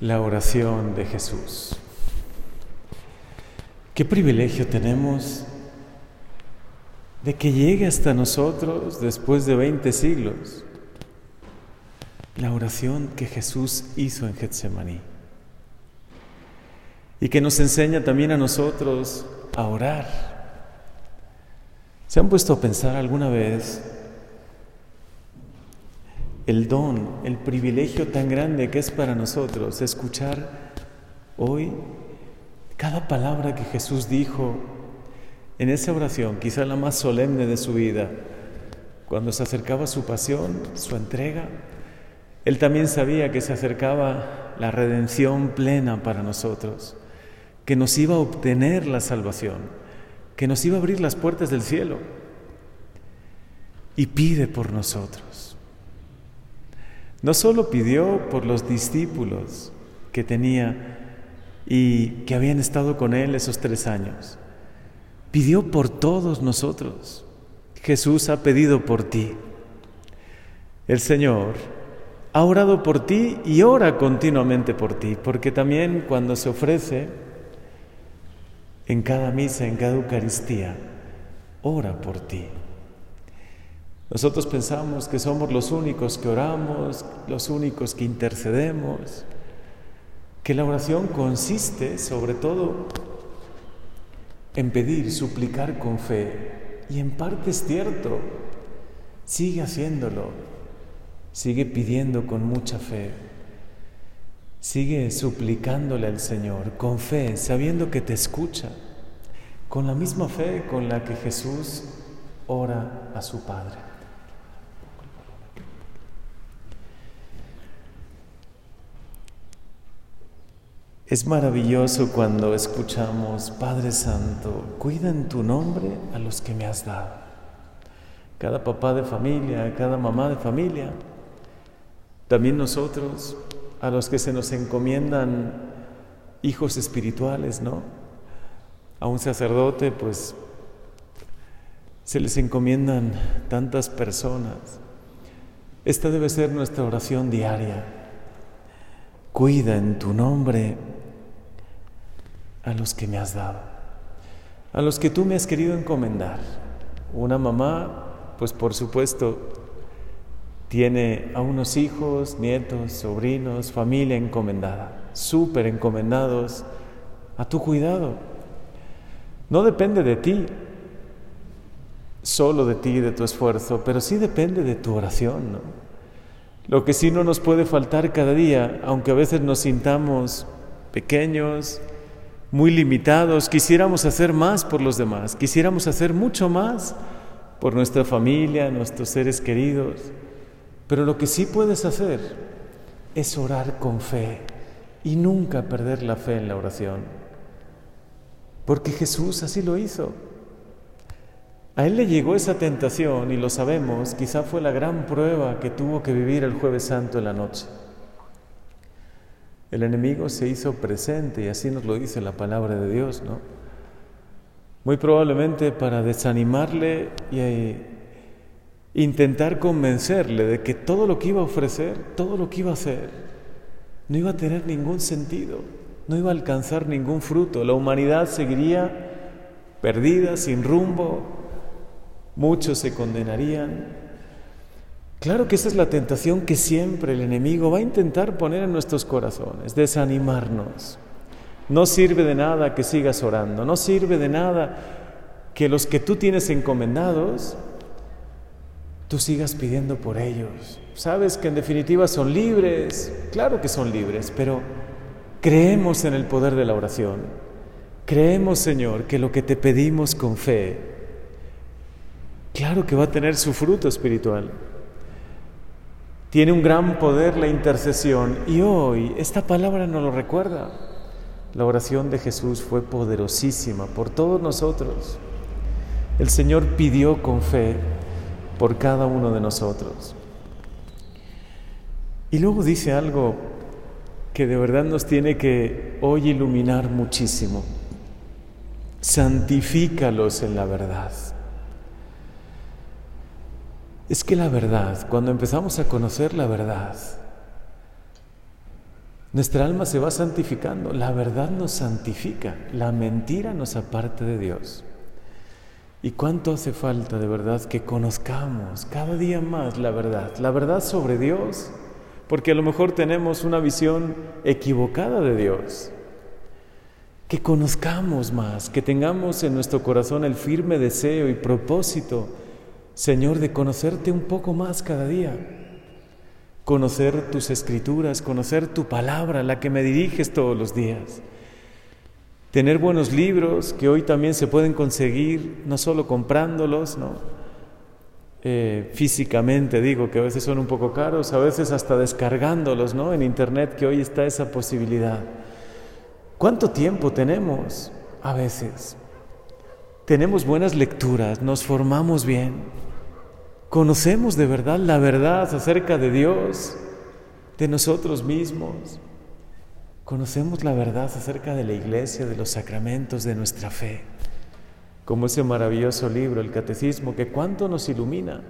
la oración de Jesús. Qué privilegio tenemos de que llegue hasta nosotros después de 20 siglos la oración que Jesús hizo en Getsemaní y que nos enseña también a nosotros a orar. ¿Se han puesto a pensar alguna vez el don, el privilegio tan grande que es para nosotros escuchar hoy cada palabra que Jesús dijo en esa oración, quizá la más solemne de su vida, cuando se acercaba su pasión, su entrega, él también sabía que se acercaba la redención plena para nosotros, que nos iba a obtener la salvación, que nos iba a abrir las puertas del cielo y pide por nosotros. No solo pidió por los discípulos que tenía y que habían estado con él esos tres años, pidió por todos nosotros. Jesús ha pedido por ti. El Señor ha orado por ti y ora continuamente por ti, porque también cuando se ofrece en cada misa, en cada Eucaristía, ora por ti. Nosotros pensamos que somos los únicos que oramos, los únicos que intercedemos, que la oración consiste sobre todo en pedir, suplicar con fe. Y en parte es cierto, sigue haciéndolo, sigue pidiendo con mucha fe, sigue suplicándole al Señor con fe, sabiendo que te escucha, con la misma fe con la que Jesús ora a su Padre. Es maravilloso cuando escuchamos, Padre Santo, cuida en tu nombre a los que me has dado. Cada papá de familia, cada mamá de familia, también nosotros, a los que se nos encomiendan hijos espirituales, ¿no? A un sacerdote, pues, se les encomiendan tantas personas. Esta debe ser nuestra oración diaria. Cuida en tu nombre a los que me has dado, a los que tú me has querido encomendar. Una mamá, pues por supuesto, tiene a unos hijos, nietos, sobrinos, familia encomendada, súper encomendados a tu cuidado. No depende de ti, solo de ti de tu esfuerzo, pero sí depende de tu oración. Lo que sí no nos puede faltar cada día, aunque a veces nos sintamos pequeños, muy limitados, quisiéramos hacer más por los demás, quisiéramos hacer mucho más por nuestra familia, nuestros seres queridos, pero lo que sí puedes hacer es orar con fe y nunca perder la fe en la oración, porque Jesús así lo hizo. A él le llegó esa tentación y lo sabemos, quizá fue la gran prueba que tuvo que vivir el jueves santo en la noche. El enemigo se hizo presente y así nos lo dice la palabra de Dios, ¿no? Muy probablemente para desanimarle y eh, intentar convencerle de que todo lo que iba a ofrecer, todo lo que iba a hacer, no iba a tener ningún sentido, no iba a alcanzar ningún fruto. La humanidad seguiría perdida, sin rumbo, muchos se condenarían, Claro que esa es la tentación que siempre el enemigo va a intentar poner en nuestros corazones, desanimarnos. No sirve de nada que sigas orando, no sirve de nada que los que tú tienes encomendados, tú sigas pidiendo por ellos. Sabes que en definitiva son libres, claro que son libres, pero creemos en el poder de la oración. Creemos, Señor, que lo que te pedimos con fe, claro que va a tener su fruto espiritual. Tiene un gran poder la intercesión y hoy esta palabra nos lo recuerda. La oración de Jesús fue poderosísima por todos nosotros. El Señor pidió con fe por cada uno de nosotros. Y luego dice algo que de verdad nos tiene que hoy iluminar muchísimo. Santifícalos en la verdad. Es que la verdad, cuando empezamos a conocer la verdad, nuestra alma se va santificando. La verdad nos santifica, la mentira nos aparta de Dios. ¿Y cuánto hace falta de verdad que conozcamos cada día más la verdad? La verdad sobre Dios, porque a lo mejor tenemos una visión equivocada de Dios. Que conozcamos más, que tengamos en nuestro corazón el firme deseo y propósito, Señor, de conocerte un poco más cada día. Conocer tus escrituras, conocer tu palabra, la que me diriges todos los días tener buenos libros que hoy también se pueden conseguir, no solo comprándolos, ¿no? Eh, físicamente digo que a veces son un poco caros, a veces hasta descargándolos ¿no? en internet, que hoy está esa posibilidad. ¿Cuánto tiempo tenemos? A veces. Tenemos buenas lecturas, nos formamos bien, conocemos de verdad la verdad acerca de Dios, de nosotros mismos. Conocemos la verdad acerca de la iglesia, de los sacramentos, de nuestra fe, como ese maravilloso libro, el Catecismo, que cuánto nos ilumina.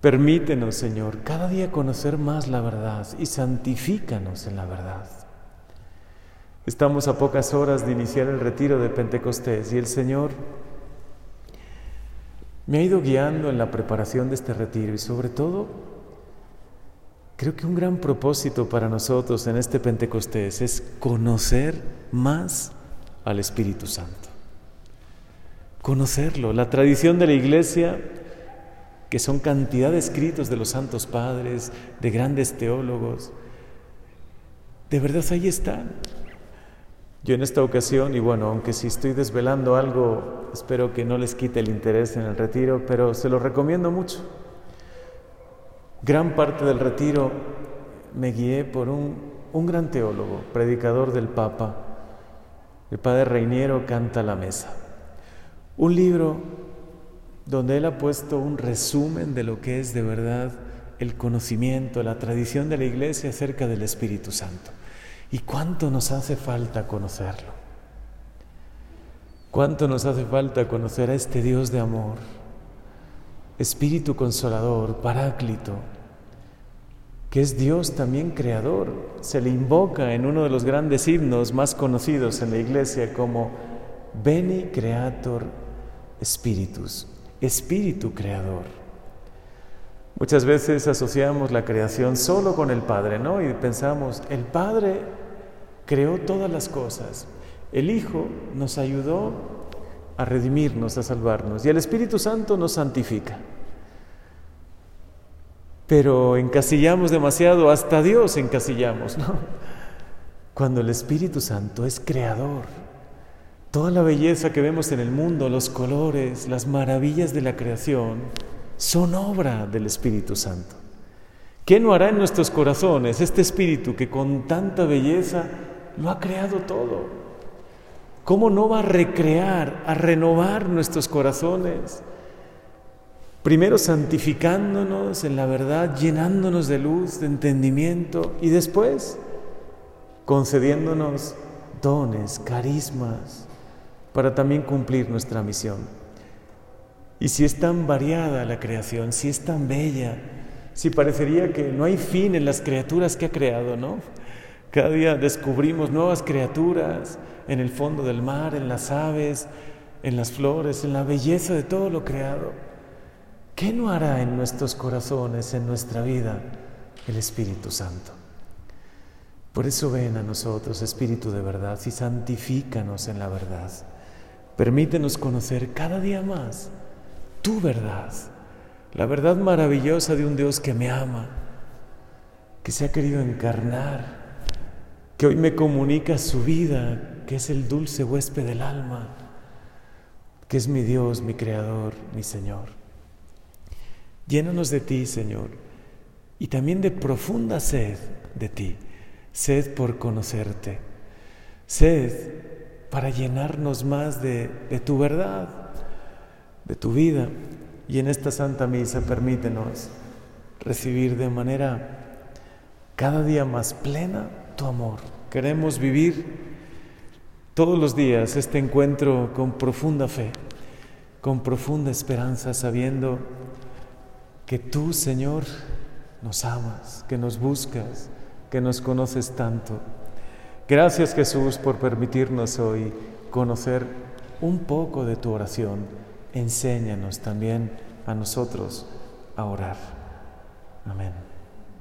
Permítenos, Señor, cada día conocer más la verdad y santifícanos en la verdad. Estamos a pocas horas de iniciar el retiro de Pentecostés y el Señor me ha ido guiando en la preparación de este retiro y sobre todo Creo que un gran propósito para nosotros en este Pentecostés es conocer más al Espíritu Santo. Conocerlo. La tradición de la iglesia, que son cantidad de escritos de los santos padres, de grandes teólogos, de verdad ahí están. Yo en esta ocasión, y bueno, aunque si estoy desvelando algo, espero que no les quite el interés en el retiro, pero se lo recomiendo mucho. Gran parte del retiro me guié por un, gran teólogo, predicador del Papa, el padre Reiniero Canta la Mesa. Un libro donde él ha puesto un resumen de lo que es de verdad el conocimiento, la tradición de la iglesia acerca del Espíritu Santo. ¿Y cuánto nos hace falta conocerlo? ¿Cuánto nos hace falta conocer a este Dios de amor? Espíritu consolador, paráclito, que es Dios también creador. Se le invoca en uno de los grandes himnos más conocidos en la iglesia como Beni Creator Spiritus, Espíritu Creador. Muchas veces asociamos la creación solo con el Padre, ¿no? Y pensamos, el Padre creó todas las cosas, el Hijo nos ayudó a redimirnos, a salvarnos. Y el Espíritu Santo nos santifica. Pero encasillamos demasiado, hasta Dios encasillamos, ¿no? Cuando el Espíritu Santo es creador. Toda la belleza que vemos en el mundo, los colores, las maravillas de la creación, son obra del Espíritu Santo. ¿Qué no hará en nuestros corazones este Espíritu que con tanta belleza lo ha creado todo? ¿Cómo no va a recrear, a renovar nuestros corazones? Primero santificándonos en la verdad, llenándonos de luz, de entendimiento y después concediéndonos dones, carismas, para también cumplir nuestra misión. Y si es tan variada la creación, si es tan bella, si parecería que no hay fin en las criaturas que ha creado, ¿no? Cada día descubrimos nuevas criaturas en el fondo del mar, en las aves, en las flores, en la belleza de todo lo creado. ¿Qué no hará en nuestros corazones, en nuestra vida, el Espíritu Santo? Por eso ven a nosotros, Espíritu de verdad, y santifícanos en la verdad. Permítenos conocer cada día más tu verdad, la verdad maravillosa de un Dios que me ama, que se ha querido encarnar que hoy me comunica su vida, que es el dulce huésped del alma, que es mi Dios, mi Creador, mi Señor. Llénanos de ti, Señor, y también de profunda sed de ti, sed por conocerte, sed para llenarnos más de, de tu verdad, de tu vida. Y en esta Santa Misa permítenos recibir de manera cada día más plena tu amor. Queremos vivir todos los días este encuentro con profunda fe, con profunda esperanza, sabiendo que tú, Señor, nos amas, que nos buscas, que nos conoces tanto. Gracias Jesús por permitirnos hoy conocer un poco de tu oración. Enséñanos también a nosotros a orar. Amén.